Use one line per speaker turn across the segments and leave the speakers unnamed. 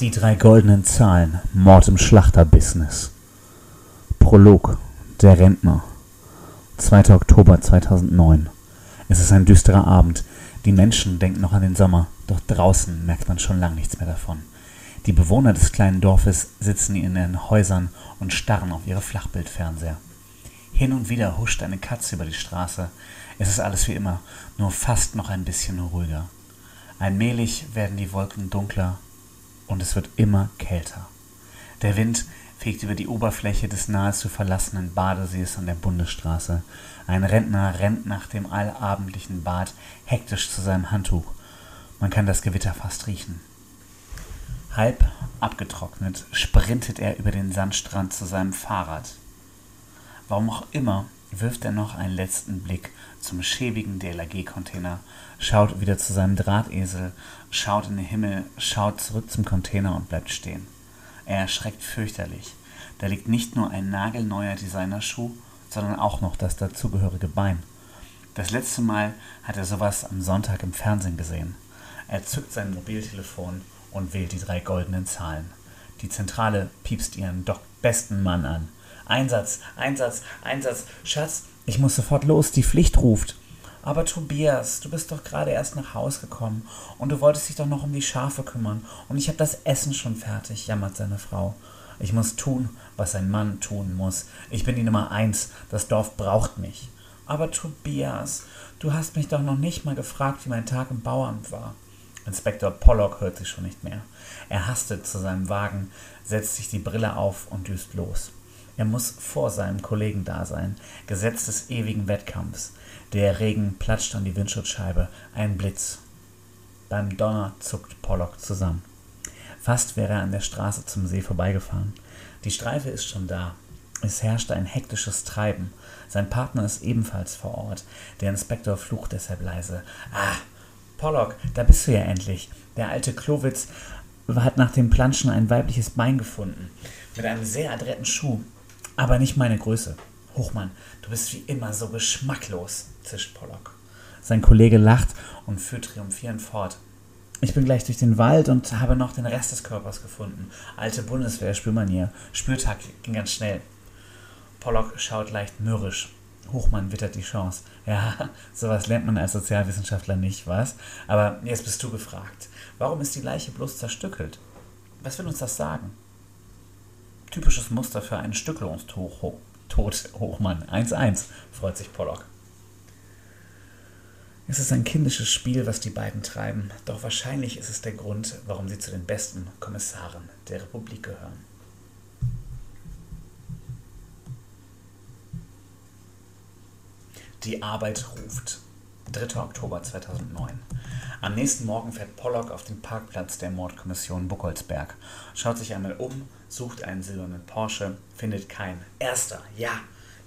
Die drei goldenen Zahlen. Mord im Schlachterbusiness. Prolog. Der Rentner. 2. Oktober 2009. Es ist ein düsterer Abend. Die Menschen denken noch an den Sommer, doch draußen merkt man schon lang nichts mehr davon. Die Bewohner des kleinen Dorfes sitzen in ihren Häusern und starren auf ihre Flachbildfernseher. Hin und wieder huscht eine Katze über die Straße. Es ist alles wie immer, nur fast noch ein bisschen ruhiger. Allmählich werden die Wolken dunkler und es wird immer kälter. Der Wind fegt über die Oberfläche des nahezu verlassenen Badesees an der Bundesstraße. Ein Rentner rennt nach dem allabendlichen Bad hektisch zu seinem Handtuch. Man kann das Gewitter fast riechen. Halb abgetrocknet sprintet er über den Sandstrand zu seinem Fahrrad. Warum auch immer wirft er noch einen letzten Blick zum schäbigen DLRG-Container, schaut wieder zu seinem Drahtesel, schaut in den Himmel, schaut zurück zum Container und bleibt stehen. Er erschreckt fürchterlich. Da liegt nicht nur ein nagelneuer Designerschuh, sondern auch noch das dazugehörige Bein. Das letzte Mal hat er sowas am Sonntag im Fernsehen gesehen. Er zückt sein Mobiltelefon und wählt die drei goldenen Zahlen. Die Zentrale piepst ihren doch besten Mann an. Einsatz, Einsatz, Einsatz. Schatz, ich muss sofort los, die Pflicht ruft. Aber Tobias, du bist doch gerade erst nach Haus gekommen und du wolltest dich doch noch um die Schafe kümmern und ich habe das Essen schon fertig, jammert seine Frau. Ich muss tun, was ein Mann tun muss. Ich bin die Nummer eins, das Dorf braucht mich. Aber Tobias, du hast mich doch noch nicht mal gefragt, wie mein Tag im Bauamt war. Inspektor Pollock hört sich schon nicht mehr. Er hastet zu seinem Wagen, setzt sich die Brille auf und düst los. Er muss vor seinem Kollegen da sein. Gesetz des ewigen Wettkampfs. Der Regen platscht an die Windschutzscheibe. Ein Blitz. Beim Donner zuckt Pollock zusammen. Fast wäre er an der Straße zum See vorbeigefahren. Die Streife ist schon da. Es herrscht ein hektisches Treiben. Sein Partner ist ebenfalls vor Ort. Der Inspektor flucht deshalb leise. Ah, Pollock, da bist du ja endlich. Der alte Klowitz hat nach dem Planschen ein weibliches Bein gefunden. Mit einem sehr adretten Schuh. Aber nicht meine Größe. Hochmann, du bist wie immer so geschmacklos, zischt Pollock. Sein Kollege lacht und führt triumphierend fort. Ich bin gleich durch den Wald und habe noch den Rest des Körpers gefunden. Alte Bundeswehr, Spürmanier. Spürtag ging ganz schnell. Pollock schaut leicht mürrisch. Hochmann wittert die Chance. Ja, sowas lernt man als Sozialwissenschaftler nicht, was? Aber jetzt bist du gefragt. Warum ist die Leiche bloß zerstückelt? Was will uns das sagen? Typisches Muster für einen Stückelungstod, Hochmann. 1-1, freut sich Pollock. Es ist ein kindisches Spiel, was die beiden treiben, doch wahrscheinlich ist es der Grund, warum sie zu den besten Kommissaren der Republik gehören. Die Arbeit ruft. 3. Oktober 2009. Am nächsten Morgen fährt Pollock auf den Parkplatz der Mordkommission Buchholzberg, schaut sich einmal um, sucht einen silbernen Porsche, findet keinen. Erster, ja,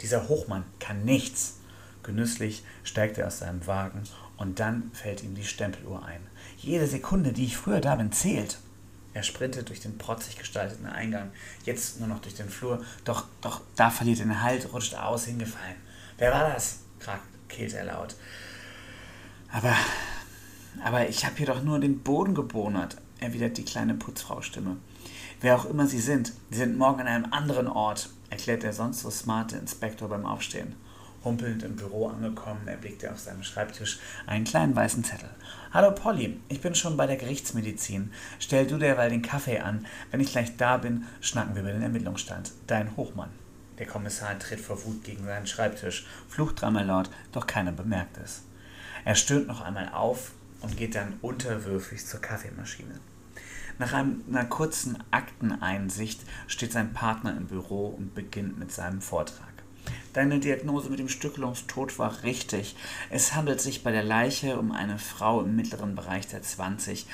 dieser Hochmann kann nichts. Genüsslich steigt er aus seinem Wagen und dann fällt ihm die Stempeluhr ein. Jede Sekunde, die ich früher da bin, zählt. Er sprintet durch den protzig gestalteten Eingang, jetzt nur noch durch den Flur, doch, doch da verliert er den Halt, rutscht aus, hingefallen. Wer war das? kehlt er laut. Aber, aber ich habe hier doch nur den Boden gebohnert, erwidert die kleine Putzfrau-Stimme. Wer auch immer Sie sind, Sie sind morgen an einem anderen Ort, erklärt der sonst so smarte Inspektor beim Aufstehen. Humpelnd im Büro angekommen, erblickt er auf seinem Schreibtisch einen kleinen weißen Zettel. Hallo Polly, ich bin schon bei der Gerichtsmedizin. Stell du derweil den Kaffee an. Wenn ich gleich da bin, schnacken wir über den Ermittlungsstand. Dein Hochmann. Der Kommissar tritt vor Wut gegen seinen Schreibtisch, flucht dreimal laut, doch keiner bemerkt es. Er stöhnt noch einmal auf und geht dann unterwürfig zur Kaffeemaschine. Nach einer kurzen Akteneinsicht steht sein Partner im Büro und beginnt mit seinem Vortrag. Deine Diagnose mit dem Stückelungstod war richtig. Es handelt sich bei der Leiche um eine Frau im mittleren Bereich der 20.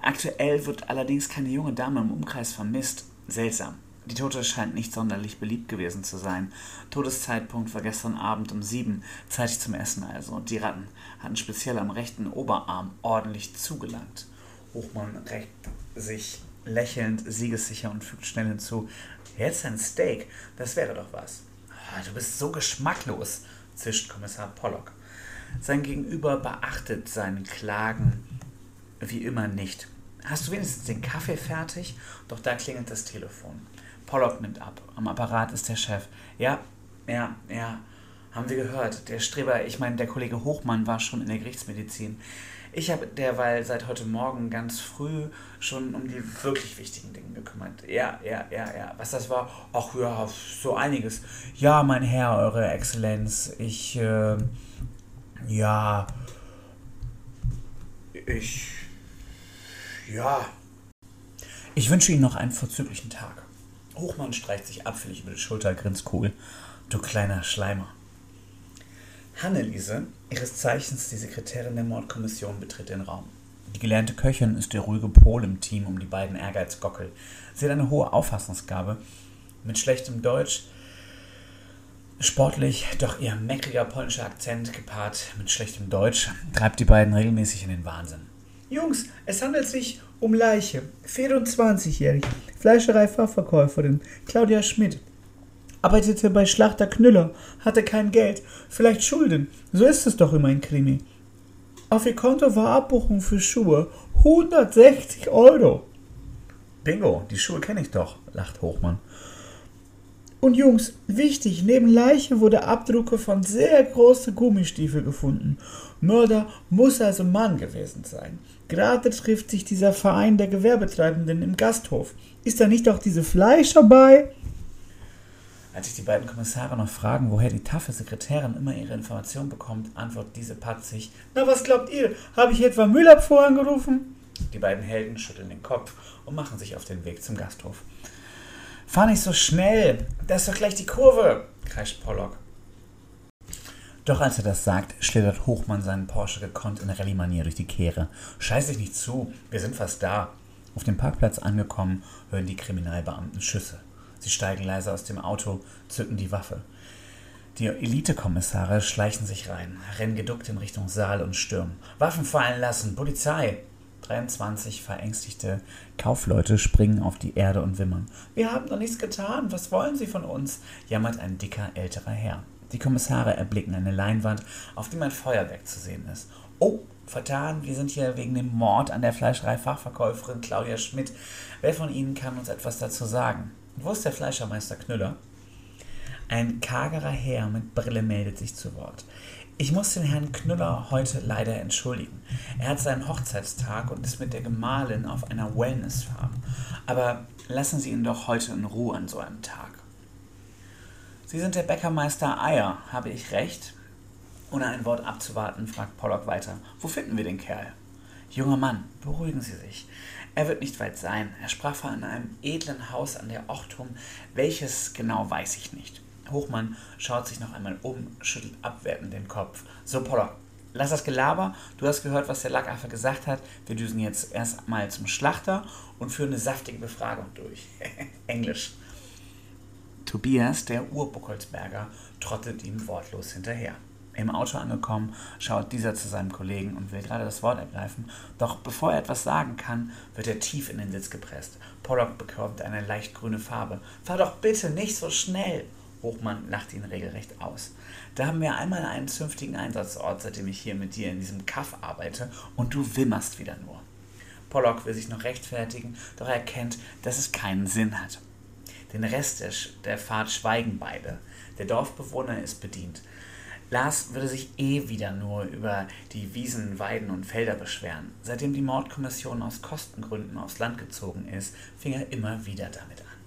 Aktuell wird allerdings keine junge Dame im Umkreis vermisst. Seltsam. Die Tote scheint nicht sonderlich beliebt gewesen zu sein. Todeszeitpunkt war gestern Abend um sieben, zeitig zum Essen also. Die Ratten hatten speziell am rechten Oberarm ordentlich zugelangt. Hochmann reckt sich lächelnd, siegessicher und fügt schnell hinzu: Jetzt ein Steak, das wäre doch was. Ah, du bist so geschmacklos, zischt Kommissar Pollock. Sein Gegenüber beachtet seine Klagen wie immer nicht. Hast du wenigstens den Kaffee fertig? Doch da klingelt das Telefon. Pollock nimmt ab. Am Apparat ist der Chef. Ja, ja, ja. Haben wir gehört. Der Streber, ich meine, der Kollege Hochmann war schon in der Gerichtsmedizin. Ich habe derweil seit heute Morgen ganz früh schon um die wirklich wichtigen Dinge gekümmert. Ja, ja, ja, ja. Was das war? Ach ja, so einiges. Ja, mein Herr, Eure Exzellenz, ich, äh, ja, ich, ja. Ich wünsche Ihnen noch einen vorzüglichen Tag. Hochmann streicht sich abfällig über die Schulter, grinst cool. Du kleiner Schleimer. Hanneliese, ihres Zeichens die Sekretärin der Mordkommission, betritt den Raum. Die gelernte Köchin ist der ruhige Pol im Team um die beiden Ehrgeizgockel. Sie hat eine hohe Auffassungsgabe. Mit schlechtem Deutsch, sportlich, doch ihr meckriger polnischer Akzent gepaart mit schlechtem Deutsch treibt die beiden regelmäßig in den Wahnsinn.
Jungs, es handelt sich um Leiche, 24-jährig, Fleischerei-Fachverkäuferin Claudia Schmidt. Arbeitete bei Schlachter Knüller, hatte kein Geld, vielleicht Schulden. So ist es doch immer in Krimi. Auf ihr Konto war Abbuchung für Schuhe 160 Euro.
Bingo, die Schuhe kenne ich doch, lacht Hochmann.
Und Jungs, wichtig, neben Leiche wurde Abdrucke von sehr großen Gummistiefel gefunden. Mörder muss also Mann gewesen sein. Gerade trifft sich dieser Verein der Gewerbetreibenden im Gasthof. Ist da nicht auch diese Fleischer bei?
Als sich die beiden Kommissare noch fragen, woher die taffe Sekretärin immer ihre Informationen bekommt, antwortet diese patzig:
Na, was glaubt ihr? Habe ich etwa Müller vorangerufen?
Die beiden Helden schütteln den Kopf und machen sich auf den Weg zum Gasthof. Fahr nicht so schnell, da ist doch gleich die Kurve, kreischt Pollock. Doch als er das sagt, schlittert Hochmann seinen Porsche gekonnt in Rallye-Manier durch die Kehre. Scheiß dich nicht zu, wir sind fast da. Auf dem Parkplatz angekommen, hören die Kriminalbeamten Schüsse. Sie steigen leise aus dem Auto, zücken die Waffe. Die Elitekommissare schleichen sich rein, rennen geduckt in Richtung Saal und stürmen. Waffen fallen lassen, Polizei! 23 verängstigte Kaufleute springen auf die Erde und wimmern. Wir haben doch nichts getan, was wollen Sie von uns? jammert ein dicker älterer Herr. Die Kommissare erblicken eine Leinwand, auf dem ein Feuerwerk zu sehen ist. Oh, vertan, wir sind hier wegen dem Mord an der Fleischerei-Fachverkäuferin Claudia Schmidt. Wer von Ihnen kann uns etwas dazu sagen? Wo ist der Fleischermeister Knüller? Ein kagerer Herr mit Brille meldet sich zu Wort. Ich muss den Herrn Knüller heute leider entschuldigen. Er hat seinen Hochzeitstag und ist mit der Gemahlin auf einer Wellnessfarm. Aber lassen Sie ihn doch heute in Ruhe an so einem Tag. Sie sind der Bäckermeister Eier, habe ich recht? Ohne ein Wort abzuwarten, fragt Pollock weiter. Wo finden wir den Kerl? Junger Mann, beruhigen Sie sich. Er wird nicht weit sein. Er sprach von einem edlen Haus an der Ochtum. Welches genau weiß ich nicht. Hochmann schaut sich noch einmal um, schüttelt abwertend den Kopf. So, Pollock, lass das Gelaber. Du hast gehört, was der Lackaffe gesagt hat. Wir düsen jetzt erstmal zum Schlachter und führen eine saftige Befragung durch. Englisch. Tobias, der Urbuckholzberger, trottet ihm wortlos hinterher. Im Auto angekommen, schaut dieser zu seinem Kollegen und will gerade das Wort ergreifen, doch bevor er etwas sagen kann, wird er tief in den Sitz gepresst. Pollock bekommt eine leicht grüne Farbe. Fahr doch bitte nicht so schnell! Hochmann lacht ihn regelrecht aus. Da haben wir einmal einen zünftigen Einsatzort, seitdem ich hier mit dir in diesem Kaff arbeite, und du wimmerst wieder nur. Pollock will sich noch rechtfertigen, doch er erkennt, dass es keinen Sinn hat. Den Rest der, der Fahrt schweigen beide. Der Dorfbewohner ist bedient. Lars würde sich eh wieder nur über die Wiesen, Weiden und Felder beschweren. Seitdem die Mordkommission aus Kostengründen aufs Land gezogen ist, fing er immer wieder damit an.